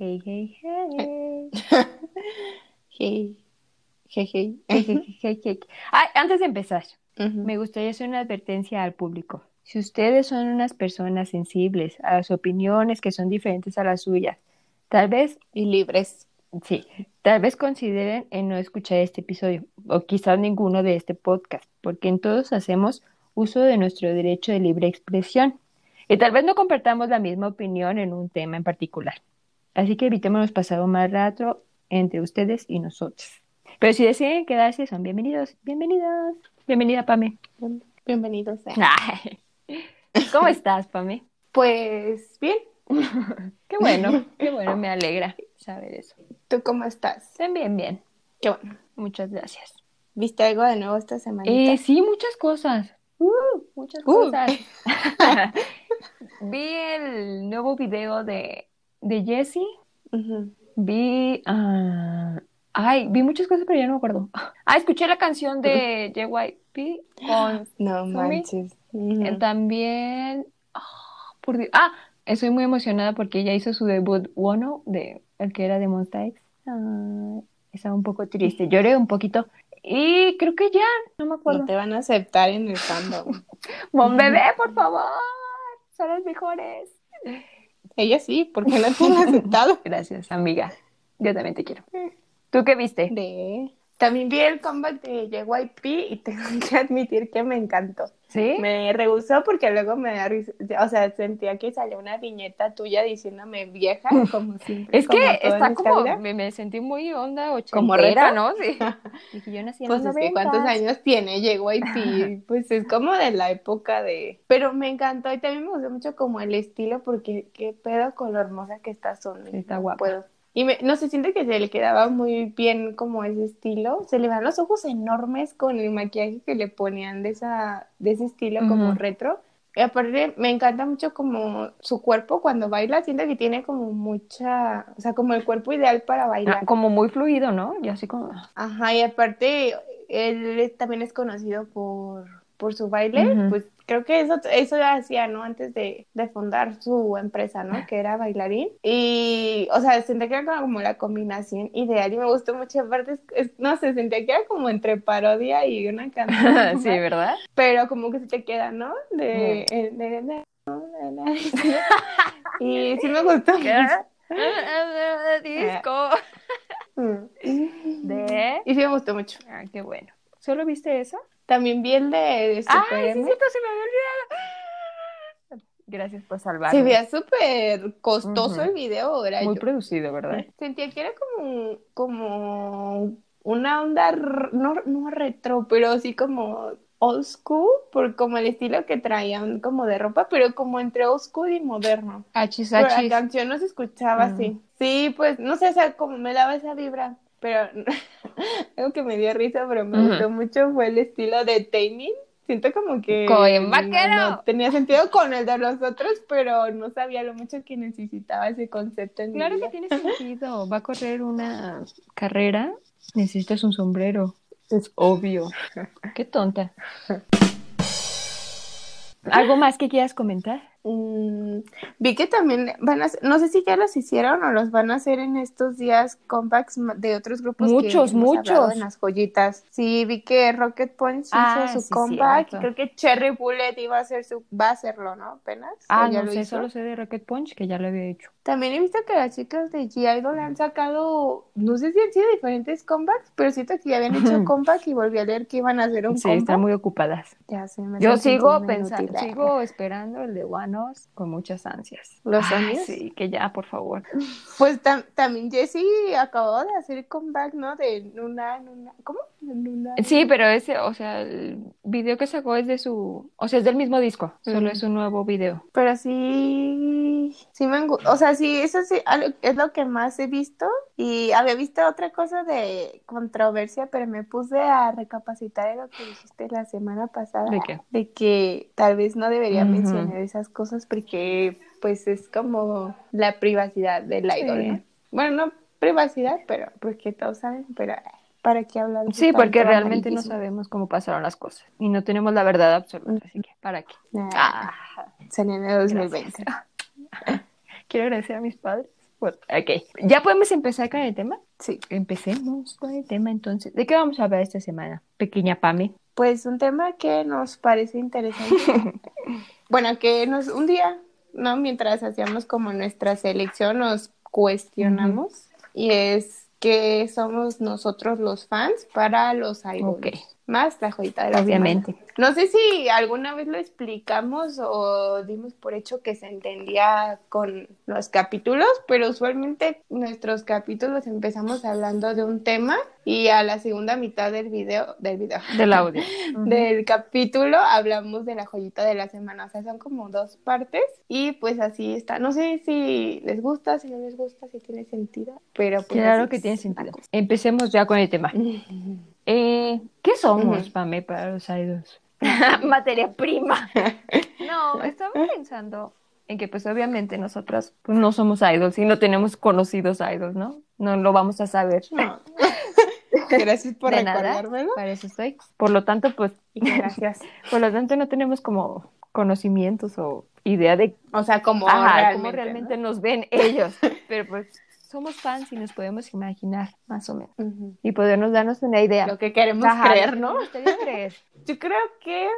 Hey, hey, hey. Hey, hey, hey. Hey, hey, hey, hey. Ay, antes de empezar, me gustaría hacer una advertencia al público. Si ustedes son unas personas sensibles a las opiniones que son diferentes a las suyas, tal vez, Y libres. sí, tal vez consideren en no escuchar este episodio o quizás ninguno de este podcast, porque en todos hacemos uso de nuestro derecho de libre expresión y tal vez no compartamos la misma opinión en un tema en particular. Así que evitémonos pasar un mal rato entre ustedes y nosotros. Pero si deciden quedarse, son bienvenidos. Bienvenidos. Bienvenida, Pame. Bienvenidos. Ay. ¿Cómo estás, Pame? Pues bien, Qué bueno, qué bueno, me alegra saber eso. ¿tú cómo estás? Bien, bien, bien. Qué bueno. Muchas gracias. ¿Viste algo de nuevo esta semana? Eh, sí, muchas cosas. Uh, muchas Uh. cosas. Vi el nuevo video de, de Jessie. Vi. ah, ay, vi muchas cosas, pero ya no me acuerdo. Ah, escuché la canción de JYP con. No manches. Eh, También. ah, por Dios- ah, estoy muy emocionada porque ella hizo su debut Wono, de, el que era de Monsta X. Ah, estaba un poco triste. Lloré un poquito. Y creo que ya, no me acuerdo. No te van a aceptar en el fandom. Mon bebé, por favor. Son los mejores. Ella sí, porque te han aceptado. Gracias, amiga. Yo también te quiero. ¿Tú qué viste? De... También vi el comeback de JYP y tengo que admitir que me encantó. ¿Sí? Me rehusó porque luego me da risa, o sea, sentía que salió una viñeta tuya diciéndome vieja, como siempre. Es que como está como, me, me sentí muy onda Como ochentera, retro. ¿no? Sí. Dije, yo nací en Pues los es que cuántos 90s. años tiene JYP, pues es como de la época de... Pero me encantó y también me gustó mucho como el estilo porque qué pedo con lo hermosa que está. Sí, está guapa. puedo. Y me- no sé, siente que se le quedaba muy bien como ese estilo. Se le van los ojos enormes con el maquillaje que le ponían de esa de ese estilo como Ujú. retro. Y aparte me encanta mucho como su cuerpo cuando baila, siento que tiene como mucha, o sea, como el cuerpo ideal para bailar. Ah, como muy fluido, ¿no? Y así como... Ajá, y aparte él también es conocido por, por su baile, pues creo que eso, eso ya hacía, ¿no? Antes de, de fundar su empresa, ¿no? Que era bailarín. Y, o sea, sentía que era como la combinación ideal y me gustó mucho. Aparte, no sé, sentía que era como entre parodia y una canción. sí, ¿verdad? Pero como que se te queda, ¿no? De, de- de- de- y sí me gustó. Disco. Mm. ¿De? Y sí me gustó mucho. Ah, qué bueno. ¿Solo viste eso? También vi el de, Super Ay, sí, M. cierto, se me había olvidado. Gracias por salvarme. Se veía súper costoso el video, Muy yo. producido, ¿verdad? Sentía que era como, como una onda, no, no retro, pero sí como old school, por como el estilo que traían como de ropa, pero como entre old school y moderno. Achis, Pero la achis. canción no se escuchaba Mm. así. Sí, pues no sé, o sea, como me daba esa vibra. Pero algo que me dio risa, pero me gustó mucho fue el estilo de Taming. Siento como que no- vaquero. no tenía sentido con el de los otros, pero no sabía lo mucho que necesitaba ese concepto en mi Claro que vida. tiene sentido. Va a correr una carrera. Necesitas un sombrero. Es obvio. Qué tonta. ¿Algo más que quieras comentar? Mm, vi que también van a no sé si ya los hicieron o los van a hacer en estos días compacts de otros grupos Muchos, muchos. en las joyitas. Sí, vi que Rocket Punch Ah, hizo su sí, comeback creo que Cherry Bullet iba a hacer su, va a hacerlo, ¿no? Apenas. Ah, ¿O ya no lo sé, hizo? solo sé de Rocket Punch, que ya lo había hecho. También he visto que las chicas de G-Idol han sacado, no sé si han sido diferentes comebacks, pero siento que ya habían hecho comeback y volví a leer que iban a hacer un Sí, comeback. están muy ocupadas. Ya sé, me Yo sigo pensando, sigo esperando el de Con muchas ansias. ¿Los Ay, años? Sí, que ya, por favor. Pues tam- también Jessie acabó de hacer comeback, ¿no? De Nuna, Nuna, ¿cómo? Sí, pero ese, o sea, el video que sacó es de su, o sea, es del mismo disco, solo Mm. es un nuevo video. Pero sí, sí me o sea, sí, eso sí es lo que más he visto y había visto otra cosa de controversia, pero me puse a recapacitar en lo que dijiste la semana pasada, ¿De qué? de que tal vez no debería mencionar esas cosas porque pues es como la privacidad del Sí. idol, ¿no? Bueno, no privacidad, pero porque todos saben, pero ¿para qué hablar de Sí, porque realmente no sabemos cómo pasaron las cosas y no tenemos la verdad absoluta, así que ¿para qué? Nah, Ah, salió en el 2020. gracias. Quiero agradecer a mis padres Ok, ¿ya podemos empezar con el tema? Sí. Empecemos con el tema entonces. ¿De qué vamos a hablar esta semana, pequeña Pame? Pues un tema que nos parece interesante. bueno, que nos un día, ¿no? Mientras hacíamos como nuestra selección, nos cuestionamos y es que somos nosotros los fans para los. Ok. Más la joyita de la Obviamente. semana. No sé si alguna vez lo explicamos o dimos por hecho que se entendía con los capítulos, pero usualmente nuestros capítulos empezamos hablando de un tema y a la segunda mitad del video, del video, Del audio. del capítulo hablamos de la joyita de la semana. O sea, son como dos partes y pues así está. No sé si les gusta, si no les gusta, si tiene sentido, pero pues Claro que tiene sentido. Empecemos ya con el tema. Eh, ¿Qué somos. Pame, para los idols? Materia prima. No, estaba pensando en que pues obviamente nosotras pues, no somos idols y no tenemos conocidos idols, ¿no? No lo vamos a saber. No. Gracias por De nada. recordármelo. Para eso estoy. Por lo tanto, pues, gracias. por lo tanto no tenemos como conocimientos o idea de O sea, como ajá, realmente, cómo realmente ¿no? nos ven ellos. Pero pues somos fans y nos podemos imaginar, más o menos. Y podernos darnos una idea. Lo que queremos Ajá, creer, ¿no? creer. Yo creo que,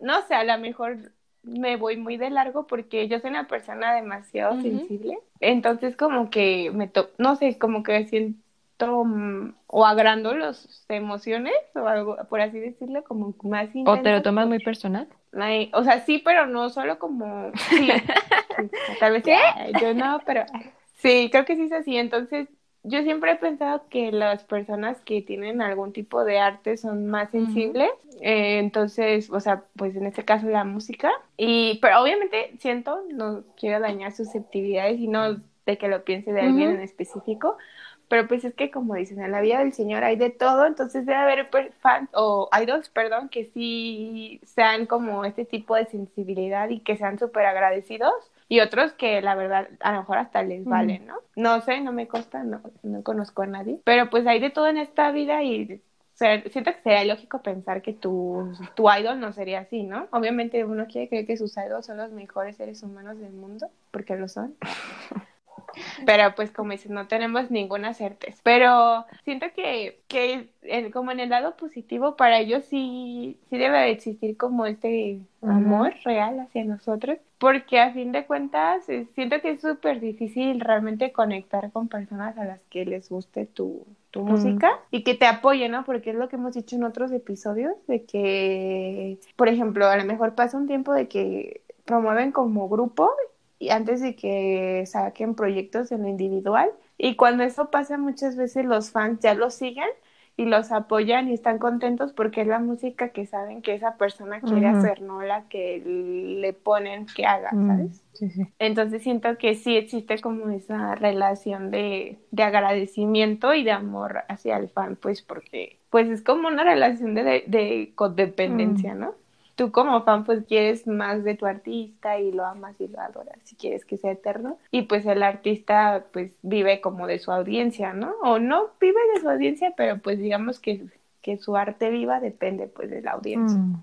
no sé, a lo mejor me voy muy de largo porque yo soy una persona demasiado sensible. Entonces, como que me to no sé, como que siento mm, o agrando las emociones o algo, por así decirlo, como más ¿O te lo tomas muy personal? Ay, O sea, sí, pero no solo como. Sí, tal vez. ay, Yo no, pero. Sí, creo que sí es así. Entonces, yo siempre he pensado que las personas que tienen algún tipo de arte son más sensibles. Eh, entonces, o sea, pues en este caso la música. Y, pero obviamente siento, no quiero dañar susceptibilidades y no de que lo piense de alguien en específico. Pero pues es que como dicen, en la vida del Señor hay de todo, entonces debe haber fans o idols, perdón, que sí sean como este tipo de sensibilidad y que sean súper agradecidos y otros que la verdad a lo mejor hasta les valen, ¿no? No sé, no me consta, no, no conozco a nadie, pero pues hay de todo en esta vida y o sea, siento que sería lógico pensar que tu, tu idol no sería así, ¿no? Obviamente uno quiere creer que sus idols son los mejores seres humanos del mundo, porque lo son. Pero pues como dices, no tenemos ninguna certeza. Pero siento que, que en- como en el lado positivo, para ellos sí, sí debe de existir como este amor real hacia nosotros. Porque a fin de cuentas, eh, siento que es súper difícil realmente conectar con personas a las que les guste tu, tu música y que te apoyen, ¿no? Porque es lo que hemos dicho en otros episodios, de que, por ejemplo, a lo mejor pasa un tiempo de que promueven como grupo y antes de que saquen proyectos en lo individual. Y cuando eso pasa, muchas veces los fans ya los siguen y los apoyan y están contentos porque es la música que saben que esa persona quiere hacer, no la que le ponen que haga, Mm, ¿sabes? Sí, sí. Entonces siento que sí existe como esa relación de, de agradecimiento y de amor hacia el fan, pues porque pues es como una relación de, de, de codependencia, ¿no? Tú como fan pues quieres más de tu artista y lo amas y lo adoras y quieres que sea eterno y pues el artista pues vive como de su audiencia, ¿no? O no vive de su audiencia, pero pues digamos que, que su arte viva depende pues de la audiencia. Mm,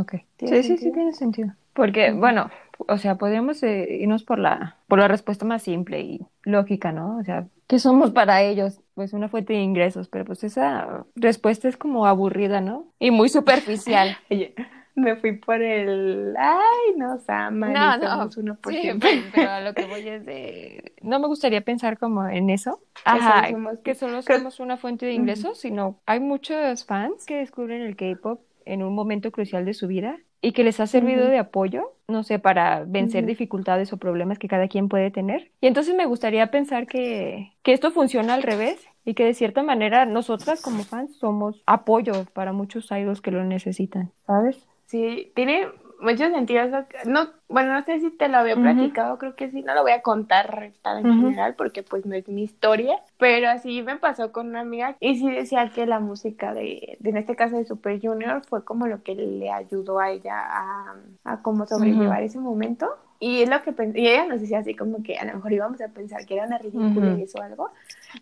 ok. ¿Tiene Sí, sí, sí, tiene sentido. Porque, bueno, o sea, podríamos eh, irnos por la, por la respuesta más simple y lógica, ¿no? O sea, ¿qué somos para ellos? Pues una fuente de ingresos, pero pues esa respuesta es como aburrida, ¿no? Y muy superficial. Me fui por el, ay, nos aman No, no. somos uno por Sí, siempre. pero, a lo que voy es de... No me gustaría pensar como en eso. Que Ajá, solo somos- que solo somos una fuente de ingresos, sino hay muchos fans que descubren el K-pop en un momento crucial de su vida y que les ha servido de apoyo, no sé, para vencer dificultades o problemas que cada quien puede tener. Y entonces me gustaría pensar que, que esto funciona al revés y que de cierta manera nosotras como fans somos apoyo para muchos idols que lo necesitan, ¿sabes? Sí, tiene mucho sentido eso. No, bueno, no sé si te lo había platicado, creo que sí, no lo voy a contar tan en general porque pues no es mi historia, pero así me pasó con una amiga y sí decía que la música de, de en este caso de Super Junior fue como lo que le ayudó a ella a, a como sobrellevar ese momento. Y es lo que y ella nos decía así como que a lo mejor íbamos a pensar que era una ridícula o algo.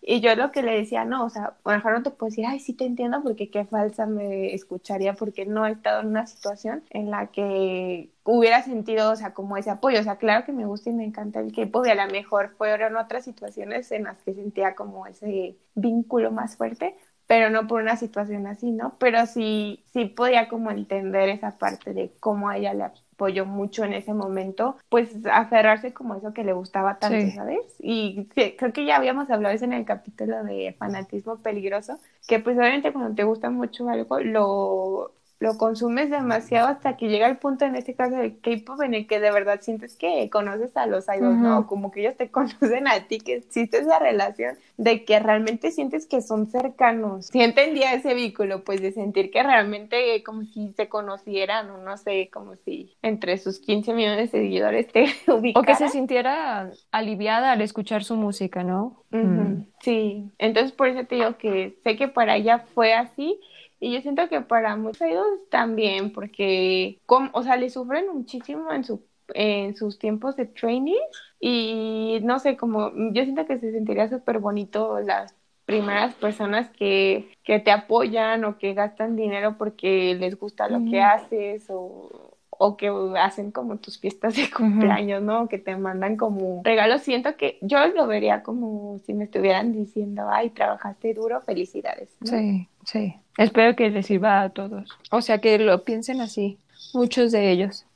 Y yo lo que le decía, no, o sea, a lo mejor no te puedo decir, ay, sí te entiendo porque qué falsa me escucharía porque no he estado en una situación en la que hubiera sentido, o sea, como ese apoyo. O sea, claro que me gusta y me encanta el K-pop y a lo mejor fueron otras situaciones en las que sentía como ese vínculo más fuerte, pero no por una situación así, ¿no? Pero sí, sí podía como entender esa parte de cómo a ella le apoyó mucho en ese momento, pues aferrarse como eso que le gustaba tanto, ¿sabes? Y creo que ya habíamos hablado eso en el capítulo de fanatismo peligroso, que pues obviamente cuando te gusta mucho algo, lo lo consumes demasiado hasta que llega el punto en este caso del K-pop en el que de verdad sientes que conoces a los idols, ¿no? Como que ellos te conocen a ti, que existe esa relación de que realmente sientes que son cercanos. Sí entendía ese vínculo, pues de sentir que realmente como si se conocieran o no sé, como si entre sus 15 millones de seguidores te ubicaran. O que se sintiera aliviada al escuchar su música, ¿no? Mm. Sí, entonces por eso te digo que sé que para ella fue así y yo siento que para muchos también, porque, o sea, le sufren muchísimo en, su, en sus tiempos de training. Y no sé, como yo siento que se sentiría súper bonito las primeras personas que, que te apoyan o que gastan dinero porque les gusta lo que haces o, o que hacen como tus fiestas de cumpleaños, ¿no? Que te mandan como regalos. Siento que yo lo vería como si me estuvieran diciendo, ay, trabajaste duro, felicidades. Sí, sí. Espero que les sirva a todos. O sea, que lo piensen así, muchos de ellos.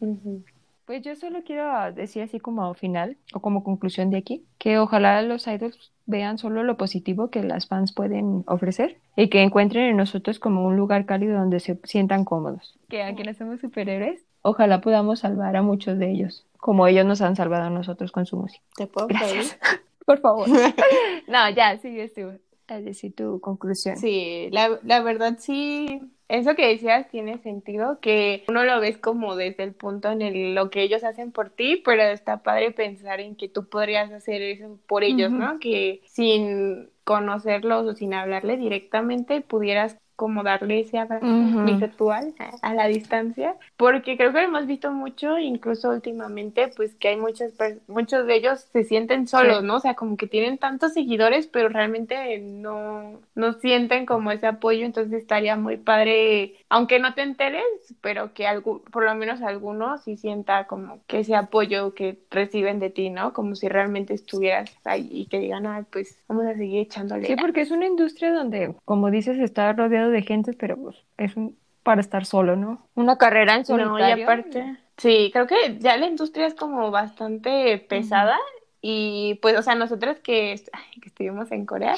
Pues yo solo quiero decir así como final o como conclusión de aquí, que ojalá los idols vean solo lo positivo que las fans pueden ofrecer y que encuentren en nosotros como un lugar cálido donde se sientan cómodos. Que aunque no somos superhéroes, ojalá podamos salvar a muchos de ellos, como ellos nos han salvado a nosotros con su música. ¿Te puedo Gracias. Por favor. no, ya, sigue tú a decir tu conclusión. Sí, la, la verdad sí, eso que decías tiene sentido, que uno lo ves como desde el punto en el lo que ellos hacen por ti, pero está padre pensar en que tú podrías hacer eso por ellos, ¿no? Que sin conocerlos o sin hablarle directamente pudieras como darle ese abrazo virtual a, la distancia, porque creo que lo hemos visto mucho, incluso últimamente, pues que hay muchas muchos de ellos se sienten solos, ¿no? O sea, como que tienen tantos seguidores, pero realmente no, no sienten como ese apoyo, entonces estaría muy padre, aunque no te enteres, pero que algo, por lo menos algunos sí sienta como que ese apoyo que reciben de ti, ¿no? Como si realmente estuvieras ahí y que digan, ah, pues vamos a seguir echándole. Sí, porque es una industria donde, como dices, está rodeado de gente, pero pues, es un, para estar solo, ¿no? Una carrera en solitario. y aparte, sí, creo que ya la industria es como bastante pesada y pues, o sea, nosotros que, que estuvimos en Corea,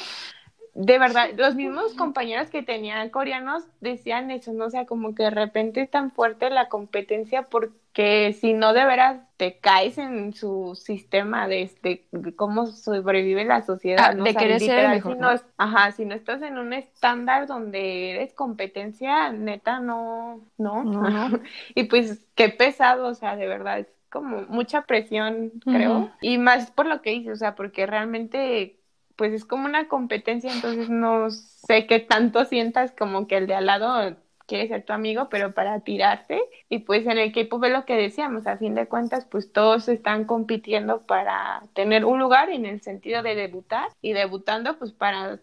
de verdad, los mismos compañeros que tenían coreanos decían eso, ¿no? O sea, como que de repente es tan fuerte la competencia porque si no de veras te caes en su sistema de, este, cómo sobrevive la sociedad, ah, ¿no? de querer ser mejor. no, Ajá, si no estás en un estándar donde eres competencia, neta, no, no. no. y pues qué pesado, o sea, de verdad, es como mucha presión, creo. Y más por lo que dices, o sea, porque realmente pues es como una competencia, entonces no sé qué tanto sientas como que el de al lado quiere ser tu amigo, pero para tirarte. Y pues en el K-pop es lo que decíamos, a fin de cuentas, pues todos están compitiendo para tener un lugar en el sentido de debutar y debutando pues para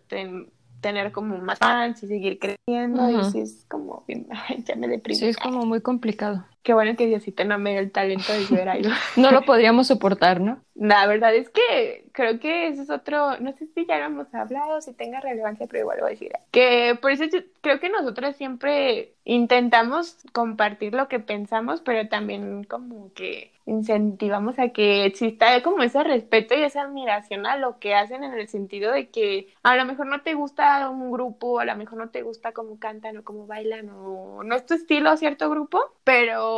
tener como más fans y seguir creciendo. Y sí es como, ya me deprimí. Sí, es como muy complicado. Qué bueno que Diosito no me dio el talento de ver algo. no lo podríamos soportar, ¿no? La verdad es que creo que ese es otro, no sé si ya lo hemos hablado, si tenga relevancia, pero igual voy a decir. Que por eso creo que nosotros siempre intentamos compartir lo que pensamos, pero también como que incentivamos a que exista como ese respeto y esa admiración a lo que hacen en el sentido de que a lo mejor no te gusta un grupo, a lo mejor no te gusta cómo cantan o cómo bailan o no es tu estilo cierto grupo, pero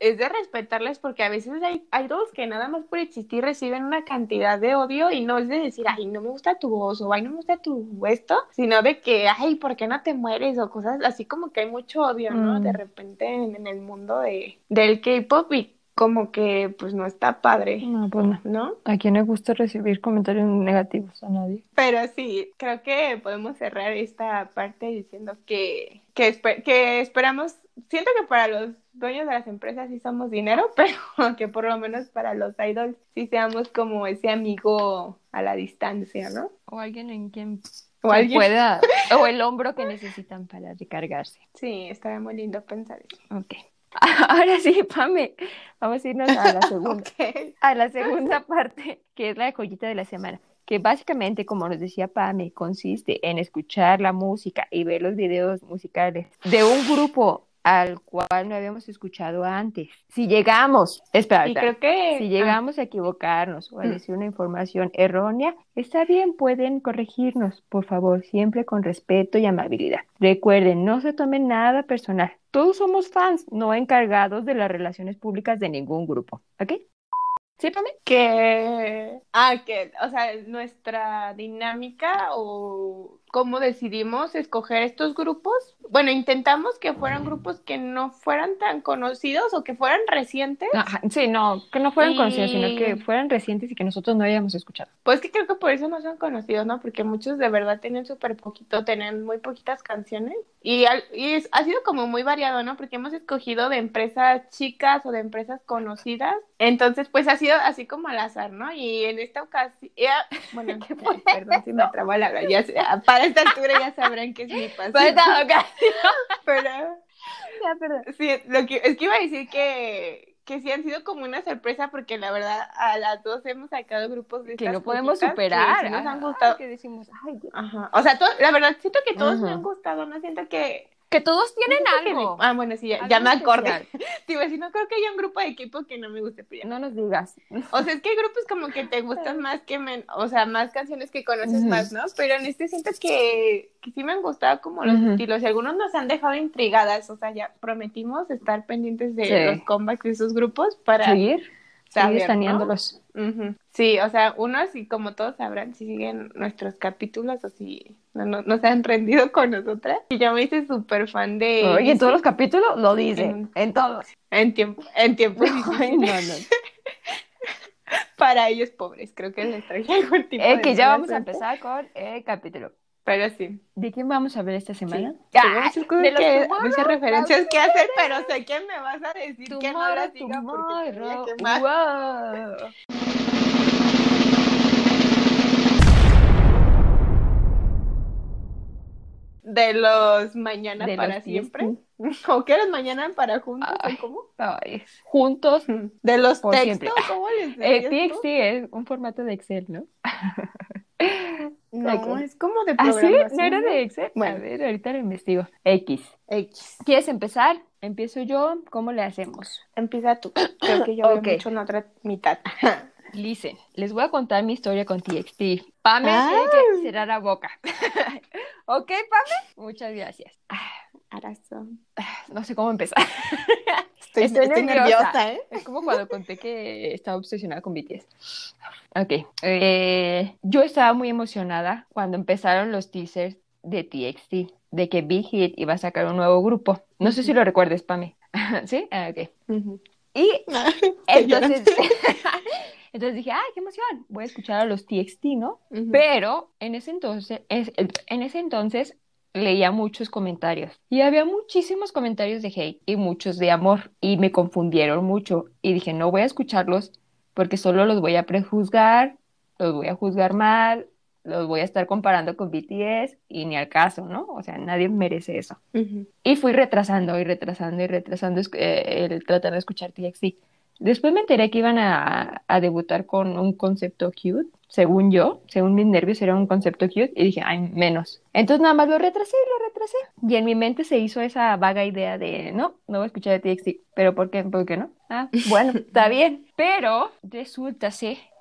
es de respetarles porque a veces hay, hay dos que nada más por existir reciben una cantidad de odio y no es de decir, ay, no me gusta tu voz o ay, no me gusta tu esto, sino de que, ay, ¿por qué no te mueres? o cosas así como que hay mucho odio, ¿no? De mm. repente en, el mundo de, del K-pop y como que pues no está padre. No, pues no. ¿A quién le gusta recibir comentarios negativos? A nadie. Pero sí, creo que podemos cerrar esta parte diciendo que, que, que esperamos siento que para los dueños de las empresas sí somos dinero, pero que por lo menos para los idols sí seamos como ese amigo a la distancia, ¿no? O alguien en quien O alguien. pueda, o el hombro que necesitan para recargarse. Sí, estaría muy lindo pensar eso. Ok. Ahora sí, Pame, vamos a irnos a la segunda. Ok. a la segunda parte, que es la joyita de la semana, que básicamente, como nos decía Pame, consiste en escuchar la música y ver los videos musicales de un grupo al cual no habíamos escuchado antes. Si llegamos, espera, Y creo que... si llegamos a equivocarnos o a decir una información errónea, está bien, pueden corregirnos, por favor, siempre con respeto y amabilidad. Recuerden, no se tomen nada personal. Todos somos fans, no encargados de las relaciones públicas de ningún grupo. ¿Ok? ¿Sí, Pame? que ah que o sea nuestra dinámica o cómo decidimos escoger estos grupos. Bueno intentamos que fueran grupos que no fueran tan conocidos o que fueran recientes. Ajá, sí, no, que no fueran Y- conocidos, sino que fueran recientes y que nosotros no habíamos escuchado. pues que creo que por eso no son conocidos no porque muchos de verdad tienen súper poquito tienen muy poquitas canciones. Y, al- y es- ha sido como muy variado no porque hemos escogido de empresas chicas o de empresas conocidas. Entonces pues ha sido así como al azar no y en esta ocasión ya- bueno ¿Qué fue? perdón si me trabo la ya sé- para esta altura ya sabrán que es mi pasión pero Ya, perdón. sí lo que es que iba a decir que que sí han sido como una sorpresa porque la verdad a las dos hemos sacado grupos de Que no podemos que superar. sí nos han Ajá, gustado Que decimos, ay, Dios. Ajá. O sea, to- la verdad, siento que todos me Ujú. han gustado, no siento que... Que todos tienen no algo. me- Ah, bueno, sí, ya, Algo ya me acordé. especial. Digo, si no creo que haya un grupo de equipo que no me guste, pero ya. No nos digas. O sea, es que hay grupos como que te gustan más que... men- O sea, más canciones que conoces más, ¿no? Pero en este siento que, que sí me han gustado como los estilos y algunos nos han dejado intrigadas. O sea, ya prometimos estar pendientes de Sí. los comebacks de esos grupos para Seguir, saber. Ujú. Sí, o sea, unos, y como todos sabrán, si siguen nuestros capítulos o si no, no, no se han rendido con nosotras. Y yo me hice súper fan de... Oye, en todos los capítulos lo dice. En- En todos. en tiempo, en tiempo Ay, no, no. para ellos pobres, creo que les traje algún tipo Eh, de que ya vamos a empezar con el capítulo. Pero sí. ¿De quién vamos a ver esta sí. semana? Ay, muchas cosas de los que, Tomorrow, muchas referencias que hacer, pero sé que me vas a decir que no Tomorrow, las diga porque te voy a tomorrow. quemar. Wow. De los mañana De para los siempre. ¿O qué eres mañana para juntos? Ay. ¿O cómo? Ay, juntos. De los textos, siempre. ¿cómo les Eh? TXT es un formato de Excel, ¿no? No, es como de ¿Ah, sí? programación. ¿No era de Excel? Bueno. A ver, ahorita lo investigo. X. X. ¿Quieres empezar? Empiezo yo. ¿Cómo le hacemos? Empieza tú. Creo que yo Ok. veo mucho en otra mitad. Listen, les voy a contar mi historia con TXT. Pame Ah. tiene que cerrar la boca. ¿Ok, Pame? Muchas gracias. Arazo. No sé cómo empezar. Estoy, Estoy estoy nerviosa. nerviosa, ¿eh? Es como cuando conté que estaba obsesionada con BTS. Ok. eh, yo estaba muy emocionada cuando empezaron los teasers de TXT, de que Big Hit iba a sacar un nuevo grupo. No sé si lo recuerdes, Pame. ¿Sí? Ah, ok. Ujú. Y Estoy llorando. entonces, entonces dije, ¡ay, qué emoción! Voy a escuchar a los TXT, ¿no? Ujú. Pero en ese entonces, es- en ese entonces leía muchos comentarios y había muchísimos comentarios de hate y muchos de amor y me confundieron mucho y dije, no voy a escucharlos porque solo los voy a prejuzgar, los voy a juzgar mal, los voy a estar comparando con BTS y ni al caso, ¿no? O sea, nadie merece eso. Y fui retrasando y retrasando y retrasando eh, el tratar de escuchar TXT. Después me enteré que iban a, a debutar con un concepto cute, según yo, según mis nervios era un concepto cute, y dije, ay, menos. Entonces nada más lo retrasé y lo retrasé. Y en mi mente se hizo esa vaga idea de, no, no voy a escuchar a TXT. ¿Pero por qué? ¿Por qué no? Ah, bueno, está bien. Pero resulta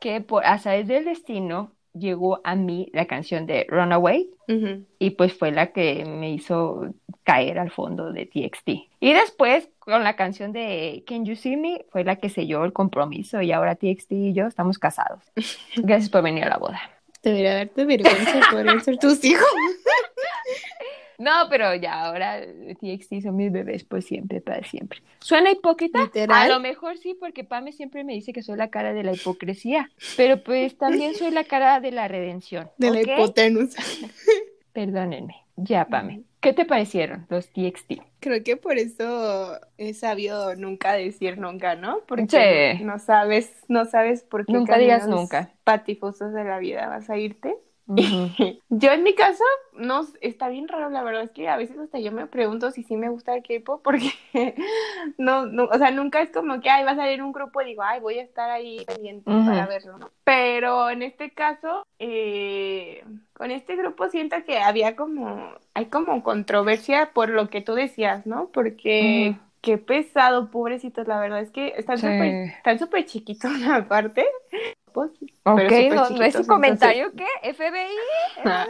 que por azares del destino llegó a mí la canción de Runaway, y pues fue la que me hizo caer al fondo de TXT. Y después, con la canción de Can You See Me, fue la que selló el compromiso y ahora TXT y yo estamos casados. Gracias por venir a la boda. Debería darte vergüenza, podrían ser tus hijos. No, pero ya ahora TXT son mis bebés por siempre, para siempre. ¿Suena hipócrita? ¿Literal? A lo mejor sí, porque Pame siempre me dice que soy la cara de la hipocresía, pero pues también soy la cara de la redención. De la hipotenusa. Perdónenme. Ya, Pame. ¿Qué te parecieron los TXT? Creo que por eso es sabio nunca decir nunca, ¿no? Porque Sí. no sabes, no sabes por qué Nunca digas nunca. patifosos de la vida vas a irte. Yo en mi caso, no, está bien raro, la verdad es que a veces hasta yo me pregunto si sí me gusta el K-pop porque no, no, o sea, nunca es como que, ay, va a salir un grupo y digo, ay, voy a estar ahí pendiente para verlo, ¿no? Pero en este caso, eh, con este grupo siento que había como, hay como controversia por lo que tú decías, ¿no? Porque... Qué pesado, pobrecitos, la verdad es que están Sí. súper están súper chiquitos aparte. Pues, Ok, no, no es comentario, ¿qué? FBI. Ah.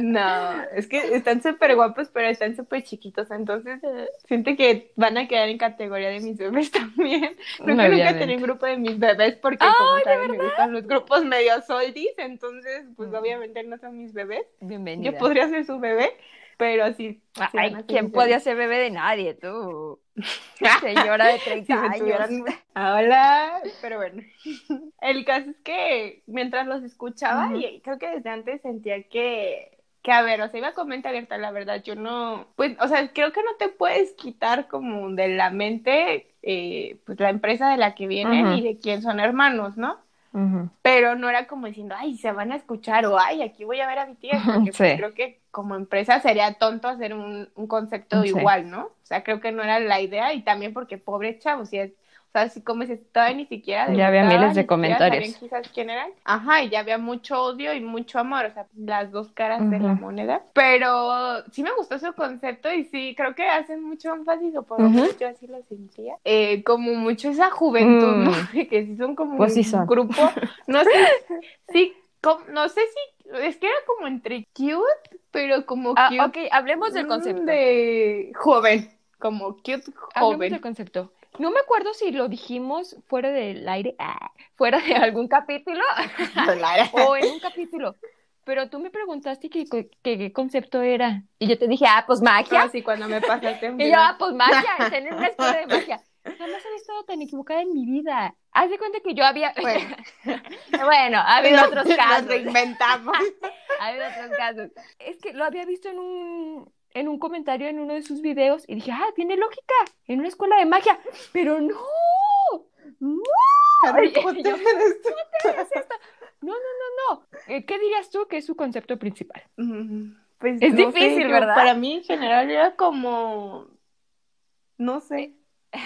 No, es que están súper guapos, pero están súper chiquitos, entonces siento que van a quedar en categoría de mis bebés también. Creo que nunca tenía un grupo de mis bebés porque como saben me gustan los grupos medio soldis, entonces pues obviamente no son mis bebés. Bienvenida. Yo podría ser su bebé, pero sí. Ay, ¿quién podía ser bebé de nadie? Tú. Señora de 30 Si años. tuvieran- Hola, pero bueno. El caso es que mientras los escuchaba, y creo que desde antes sentía que, que, a ver, o sea, iba con mente abierta, la verdad, yo no, pues, o sea, creo que no te puedes quitar como de la mente, eh, pues, la empresa de la que vienen y de quién son hermanos, ¿no? Pero no era como diciendo, ay, se van a escuchar o ay, aquí voy a ver a BTS, porque pues, creo que como empresa sería tonto hacer un, un concepto Sí. igual, ¿no? O sea, creo que no era la idea y también porque pobre chavos, y es- o sea, así como se todavía ni siquiera Ya había miles de comentarios. sabían quizás quién eran. Ajá, y ya había mucho odio y mucho amor, o sea, las dos caras de la moneda. Pero sí me gustó su concepto y sí, creo que hacen mucho énfasis, o por lo menos yo así lo sentía, eh, como mucho esa juventud, ¿no? Mm. que sí son como Pues sí un son. grupo, no sé, sí, no sé si, es que era como entre cute, pero como Ah, cute ok, hablemos del mm, concepto. de joven, como cute Hablemos joven. del concepto. No me acuerdo si lo dijimos fuera del aire, ah, fuera de algún capítulo o en un capítulo. Pero tú me preguntaste que qué concepto era. Y yo te dije, ah, pues magia. Así cuando me pasaste Y yo, ah, pues magia, tener una escuela de magia. Jamás había estado tan equivocada en mi vida. Haz de cuenta que yo había. Bueno. Bueno, ha habido otros casos. reinventamos. Ha habido otros casos. Es que lo había visto en un, en un comentario en uno de sus videos y dije, ah, tiene lógica, en una escuela de magia. Pero no, no, Harry Potter. yo- ¿qué es esto? No, no, no, no. Eh, ¿Qué dirías tú que es su concepto principal? Mm, Pues Es no difícil, ¿verdad? Para mí en general era como, no sé.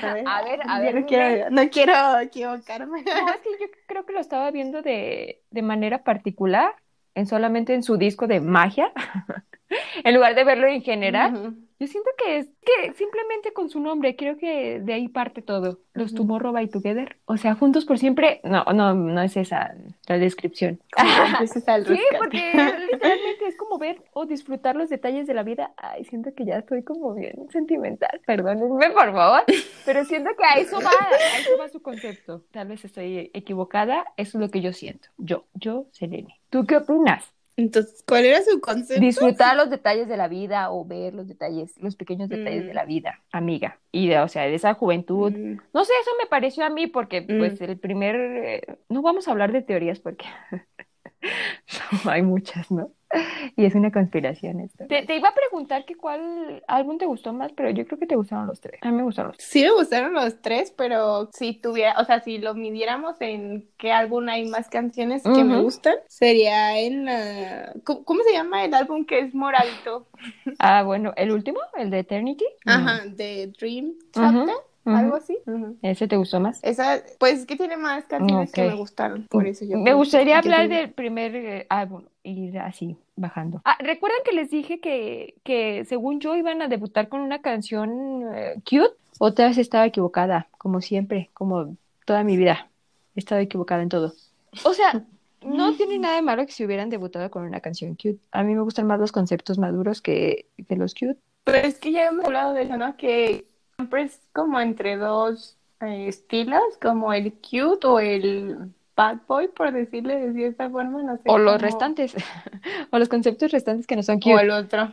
A ver, a yo ver, no dime. quiero, no quiero equivocarme. No, es que yo creo que lo estaba viendo de, de manera particular, en solamente en su disco de magia, en lugar de verlo en general. Yo siento que es que simplemente con su nombre, creo que de ahí parte todo. Los. Tomorrow by Together. O sea, juntos por siempre. No, no, no es esa la descripción. Sí, rescate. porque literalmente es como ver o disfrutar los detalles de la vida. Ay, siento que ya estoy como bien sentimental. Perdónenme, por favor. Pero siento que a eso va, a eso va su concepto. Tal vez estoy equivocada. Eso es lo que yo siento. Yo, yo, Selene. ¿Tú qué opinas? Entonces, ¿cuál era su concepto? Disfrutar los detalles de la vida o ver los detalles, los pequeños detalles Mm. de la vida, amiga. Y de, o sea, de esa juventud. Mm, No sé, eso me pareció a mí porque, Mm. pues, el primer... eh, no vamos a hablar de teorías porque no, hay muchas, ¿no? Y es una conspiración esto. Te, te iba a preguntar que cuál álbum te gustó más, pero yo creo que te gustaron los tres. A mí me gustaron los tres. Sí me gustaron los tres, pero si tuviera, o sea, si lo midiéramos en qué álbum hay más canciones que me gustan, sería en la... ¿Cómo, cómo se llama el álbum que es moradito? Ah, bueno, el último, el de Eternity. Ajá, de Dream Chapter, Algo así. ¿Ese te gustó más? Esa, pues es que tiene más canciones que me gustaron, por eso yo Me gustaría que- hablar del primer eh, álbum, ir así, bajando. Ah, ¿recuerdan que les dije que, que según yo iban a debutar con una canción eh, cute? Otra vez estaba equivocada, como siempre, como toda mi vida. He estado equivocada en todo. O sea, no tiene nada de malo que si hubieran debutado con una canción cute. A mí me gustan más los conceptos maduros que, que los cute. Pero es que ya hemos hablado de eso, ¿no? Que siempre es como entre dos eh, estilos, como el cute o el bad boy, por decirle de cierta forma, no sé. O los restantes, o los conceptos restantes que no son O cute. el otro.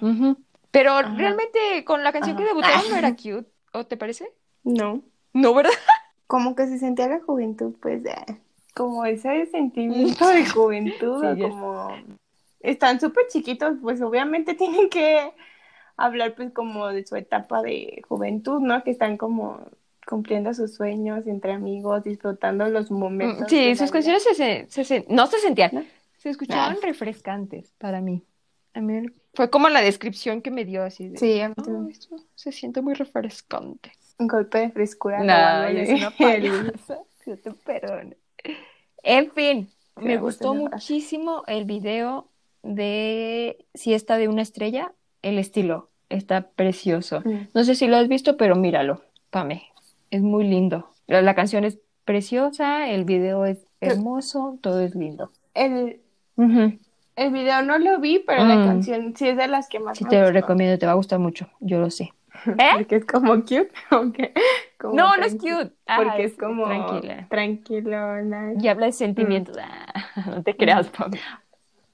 Pero Ajá. realmente con la canción que debutaron no era cute, ¿o te parece? No. No, ¿verdad? Como que se sentía la juventud, pues, eh, como ese sentimiento de juventud, Sí, o como... están súper chiquitos, pues obviamente tienen que hablar pues como de su etapa de juventud, ¿no? Que están como cumpliendo sus sueños entre amigos, disfrutando los momentos. Sí, sus canciones se, se- se- se- no se sentían, ¿No? se escuchaban Ah. refrescantes para mí. A mí fue como la descripción que me dio así de. Sí, a mí "Oh, esto se siente muy refrescante. un golpe de frescura. No, robándole es una te perdone. En fin, me gustó muchísimo el video de Siesta de una estrella, el estilo, está precioso. Mm. No sé si lo has visto, pero míralo, Pame, es muy lindo. La, la canción es preciosa, el video es hermoso, todo es lindo. El, el video no lo vi, pero la Mm. canción sí es de las que más Sí me te lo recomiendo, te va a gustar mucho, yo lo sé. ¿Eh? Porque es como cute, aunque como No, no es cute. Porque es como tranquila. tranquilona. Y habla de sentimientos. Ah, no te creas, Pame.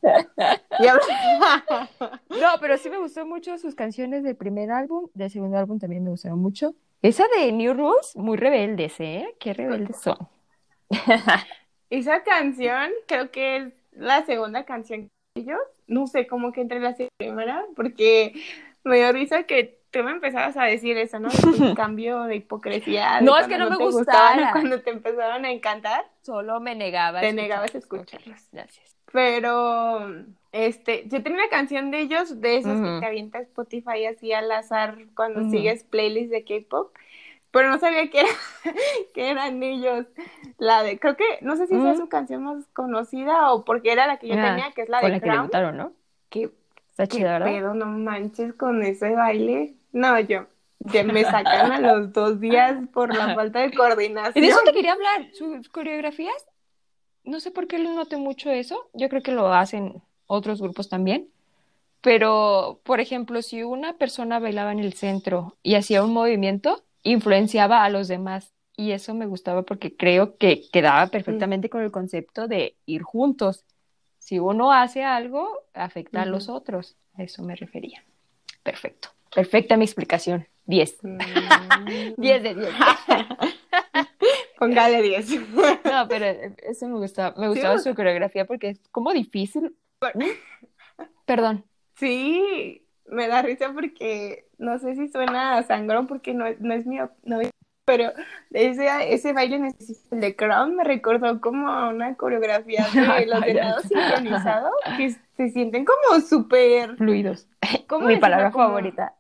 No, pero sí me gustó mucho sus canciones del primer álbum, del segundo álbum también me gustaron mucho. Esa de New Rules, muy rebeldes, ¿eh? Qué rebeldes son. Esa canción creo que es la segunda canción de ellos. No sé, como que entre la primera, porque me dio risa que tú me empezabas a decir eso, ¿no? El cambio de hipocresía. de No, es que no me gustaban, Cuando te empezaron a encantar. Solo me negaba. Te negabas a escucharlos. gracias. Pero, este, yo tenía una canción de ellos, de esos que te avienta Spotify así al azar cuando sigues playlists de K-pop, pero no sabía que, era, que eran ellos. La de, creo que, no sé si sea Ujú. su canción más conocida o porque era la que yo Ah, tenía, que es la de la que Crown. gustaron, ¿no? Que, Está chida, ¿verdad? pedo, no manches con ese baile. No, yo, que me sacan a los dos días por la falta de coordinación. Y de eso te quería hablar. Sus coreografías, no sé por qué lo noté mucho eso. Yo creo que lo hacen otros grupos también. Pero, por ejemplo, si una persona bailaba en el centro y hacía un movimiento, influenciaba a los demás. Y eso me gustaba porque creo que quedaba perfectamente con el concepto de ir juntos. Si uno hace algo, afecta a los otros. A eso me refería. Perfecto. Perfecta mi explicación. 10. Mm. 10 de 10. Póngale 10. No, pero eso me gustaba. Me gustaba su coreografía porque es como difícil. Perdón. Sí, me da risa porque no sé si suena a sangrón porque no, es- no es mi no es- pero ese, ese baile el de Crown me recordó como a una coreografía de los venados sincronizados que se sienten como súper Fluidos. ¿cómo Mi palabra Como- favorita.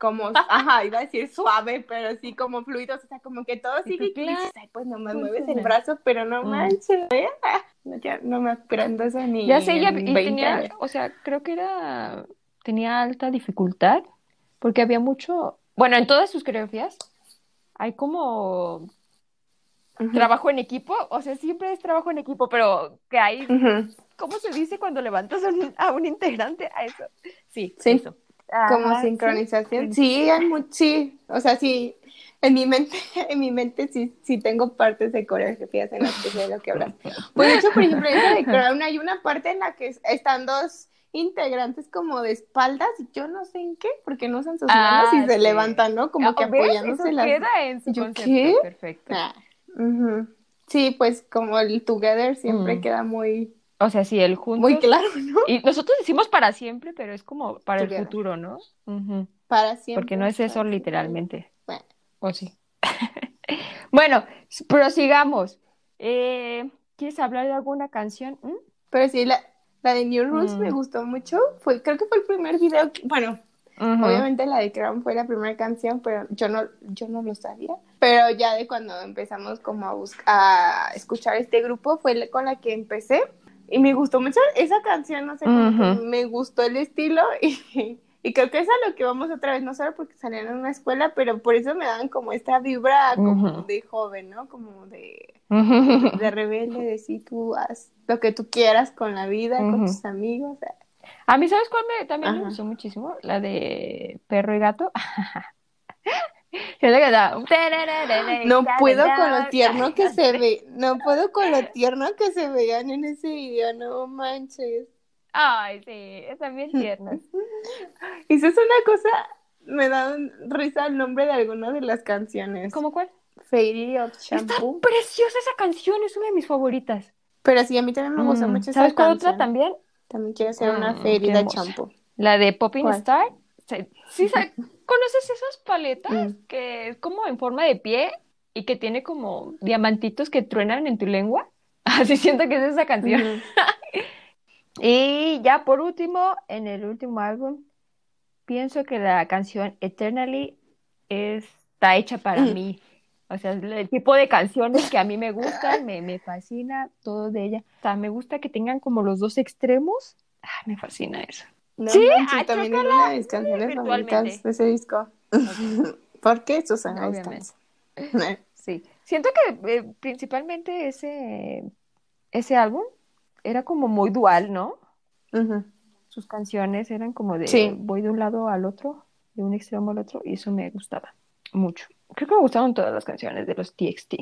Como ajá, iba a decir suave, pero sí como fluidos, o sea, como que todo sigue y claro. ay, pues nomás mueves el brazo, pero no Mm. manches, ¿eh? Ya no me aprendo eso ni Ya sé, ya, en y 20 tenía, o sea, creo que era, tenía alta dificultad porque había mucho, bueno, en todas sus coreografías hay como trabajo en equipo, o sea, siempre es trabajo en equipo, pero que hay, Ujú. ¿cómo se dice cuando levantas a un, a un integrante? A eso. Sí, Sí. eso. Como Ajá, sincronización. Sí, hay mu- sí, o sea, sí, en mi mente, en mi mente sí, sí tengo partes de coreografías en las que sé lo que hablas. Pues de hecho, por ejemplo, en de Crown hay una parte en la que es- están dos integrantes como de espaldas y yo no sé en qué, porque no usan sus Ah, manos y se sí. levantan, ¿no? Como que Ah, ¿ves? apoyándose Eso las... queda en su ¿Yo concepto. qué? Perfecto. Ah. Sí, pues como el together siempre Mm. queda muy, O sea, sí, el juntos. muy claro, ¿no? Y nosotros decimos para siempre, pero es como para el futuro, ¿no? Ujú. Para siempre. Porque no es eso literalmente. Bueno. ¿O sí? Bueno, prosigamos. Eh, ¿quieres hablar de alguna canción? ¿Mm? Pero sí, la, la de New Rules Mm. me gustó mucho. Fue, creo que fue el primer video. que- bueno, Ujú. obviamente la de Crown fue la primera canción, pero yo no, yo no lo sabía. Pero ya de cuando empezamos como a a escuchar este grupo, fue con la que empecé. Y me gustó mucho esa canción, no sé, me gustó el estilo y, y creo que es a lo que vamos otra vez, no solo porque salían en una escuela, pero por eso me dan como esta vibra como de joven, ¿no? Como de de rebelde, de si tú haz lo que tú quieras con la vida, con tus amigos. A mí, ¿sabes cuál me, también me gustó muchísimo? La de Perro y Gato. No puedo con lo tierno que se ve, no puedo con lo tierno que se veían en ese video, no manches. Ay, sí, están bien tiernas. Y eso es una cosa, me da risa el nombre de algunas de las canciones. ¿Cómo cuál? Fairy of Está Shampoo. preciosa esa canción, es una de mis favoritas. Pero sí, a mí también me gusta Mm, mucho esa ¿Sabes cuál otra también? También quiero hacer una Mm, feria qué de champú. La de Popping. Star. Sí, sí ¿Conoces esas paletas Mm. que es como en forma de pie y que tiene como diamantitos que truenan en tu lengua? Así siento que es esa canción. Y ya por último, en el último álbum, pienso que la canción Eternally está hecha para Mm. mí. O sea, el tipo de canciones que a mí me gustan, me, me fascina todo de ella. O sea, me gusta que tengan como los dos extremos. Ah, me fascina eso. No Sí, manches, ah, también es una de mis canciones favoritas de ese disco. ¿Por qué Susana Obviamente. Sí. Siento que eh, principalmente ese, ese álbum era como muy dual, ¿no? Sus canciones eran como de Sí. voy de un lado al otro, de un extremo al otro, y eso me gustaba mucho. Creo que me gustaron todas las canciones de los TXT.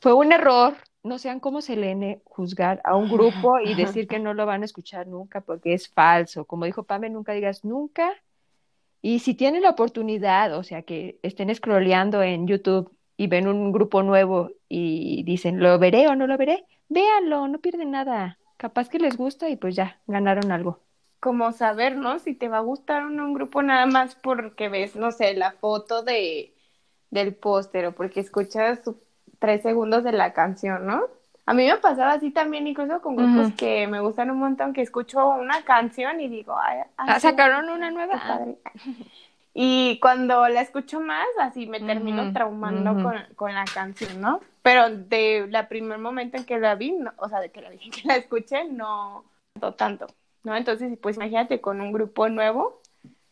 Fue un error, no sean como Selene, juzgar a un grupo y decir que no lo van a escuchar nunca porque es falso. Como dijo Pame, nunca digas nunca. Y si tienen la oportunidad, o sea, que estén scrolleando en YouTube y ven un grupo nuevo y dicen, ¿lo veré o no lo veré? Véanlo, no pierden nada. Capaz que les gusta y pues ya, ganaron algo. Como saber, ¿no? Si te va a gustar o no un grupo nada más porque ves, no sé, la foto de del póster o porque escuchas su- tres segundos de la canción, ¿no? A mí me pasaba así también, incluso con grupos que me gustan un montón, que escucho una canción y digo, ay, ay, Ah, ¿sacaron una nueva? Padre. Y cuando la escucho más, así me termino Ujú, traumando con, con la canción, ¿no? Pero de la primer momento en que la vi, no- o sea, de que la vi, que la escuché, no no tanto, ¿no? Entonces, pues imagínate con un grupo nuevo,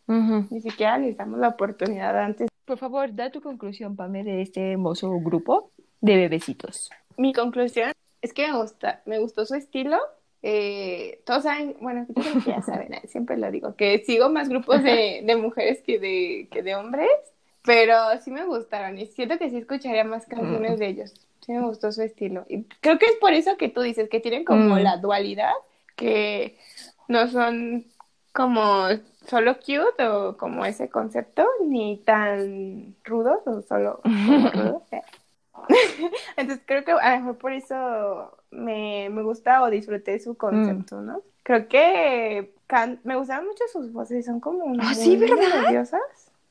ni siquiera les damos la oportunidad antes. Por favor, da tu conclusión, Pame, de este hermoso grupo de bebecitos. Mi conclusión es que me gusta, me gustó su estilo. Eh, todos saben, bueno, ya saben, eh, siempre lo digo, que sigo más grupos de, de mujeres que de, que de hombres, pero sí me gustaron y siento que sí escucharía más canciones de ellos. Sí me gustó su estilo. Y creo que es por eso que tú dices que tienen como Mm. la dualidad, que no son como solo cute o como ese concepto, ni tan rudos o solo, rudos. Entonces creo que a lo mejor por eso me, me gusta o disfruté su concepto, ¿no? Creo que can- me gustaban mucho sus voces, son como Ah, muy sí, ¿verdad? melodiosas.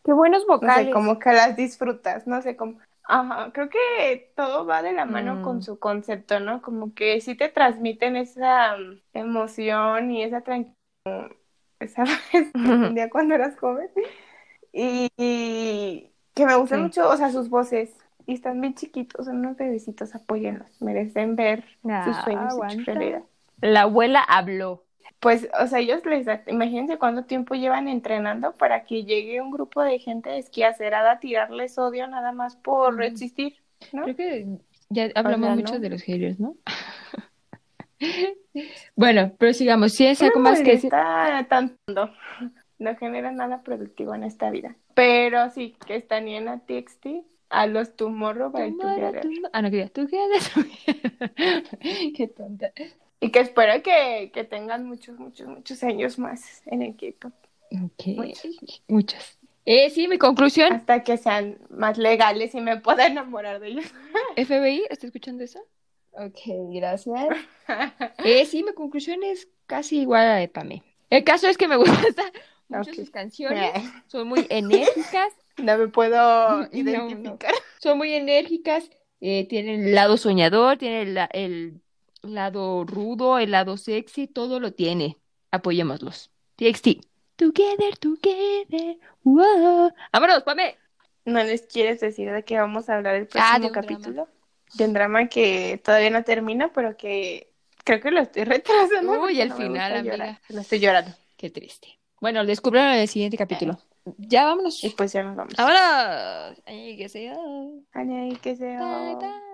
Qué buenos No vocales. sé, como que las disfrutas, no sé cómo. Ajá, creo que todo va de la mano Mm. con su concepto, ¿no? Como que sí te transmiten esa mm, emoción y esa tranquilidad, esa un día cuando eras joven. Y, y que me gustan Sí. mucho, o sea, sus voces. Y están bien chiquitos, son unos bebecitos, apóyenlos. Merecen ver sus Ah, sueños hechos aguanta. realidad. La abuela habló. Pues, o sea, ellos les da- imagínense cuánto tiempo llevan entrenando para que llegue un grupo de gente esquiacerada a tirarles odio nada más por Ujú. existir, ¿no? Creo que ya hablamos sea, mucho ¿no? de los haters, ¿no? bueno, pero sigamos. Si es No algo más que molesta tanto. No genera nada productivo en esta vida. Pero sí, que están en a TXT, a los Tomorrow by Tomorrow, Together. tomorrow- Ah, no, quería. Together. Qué tonta. Y que espero que, que tengan muchos, muchos, muchos años más en el K-pop. Ok. Muchos. Muchas. Eh, sí, mi conclusión. Hasta que sean más legales y me pueda enamorar de ellos. FBI, ¿está escuchando eso? Ok, gracias. Eh, sí, mi conclusión es casi igual a de Pame. El caso es que me gustan mucho sus canciones. Son muy enérgicas. No me puedo No, identificar. Son muy enérgicas. eh, tienen el lado soñador, tienen el, el lado rudo, el lado sexy, todo lo tiene. Apoyémoslos. TXT. Together, together. Wow. Vámonos, Pame. ¿No les quieres decir de qué vamos a hablar el Ah, próximo de capítulo? De un drama que todavía no termina, pero que creo que lo estoy retrasando. Uy, no me final, amiga. Lo estoy llorando. Qué triste. Bueno, lo descubrieron en el siguiente capítulo. Ya vámonos. Y pues ya nos vamos. Vámonos. Ay, que sea. Ay, que sea. Bye, bye.